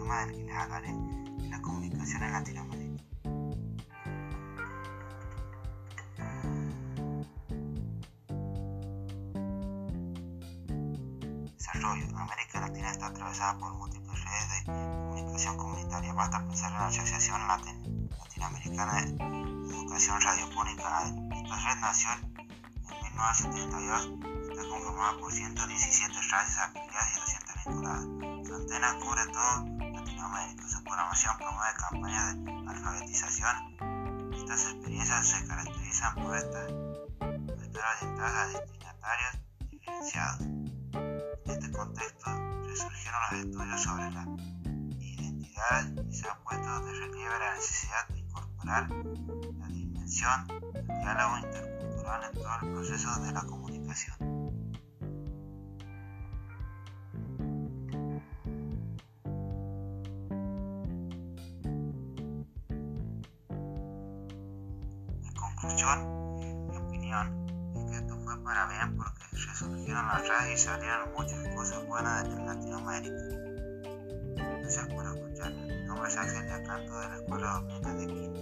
tema del les hablaré, la comunicación en Latinoamérica. Desarrollo. América Latina está atravesada por múltiples redes de comunicación comunitaria. Basta pensar en la Asociación Latinoamericana de Educación Radiofónica. Esta red nació en 1972 está conformada por 117 radios afiliadas y 200 vinculadas. Su antena cubre todo Latinoamérica. Su programación promueve campañas de alfabetización. Estas experiencias se caracterizan por, estar orientadas a destinatarios diferenciados. En este contexto resurgieron los estudios sobre la identidad y se ha puesto de relieve la necesidad de incorporar la dimensión del diálogo intercultural en todo el proceso de la comunicación. Conclusión, mi opinión es que esto fue para bien porque resurgieron las redes y salieron muchas cosas buenas en Latinoamérica. Gracias por escucharme. Mi nombre es Axel Yacanto de la Escuela Dominica de Quinto.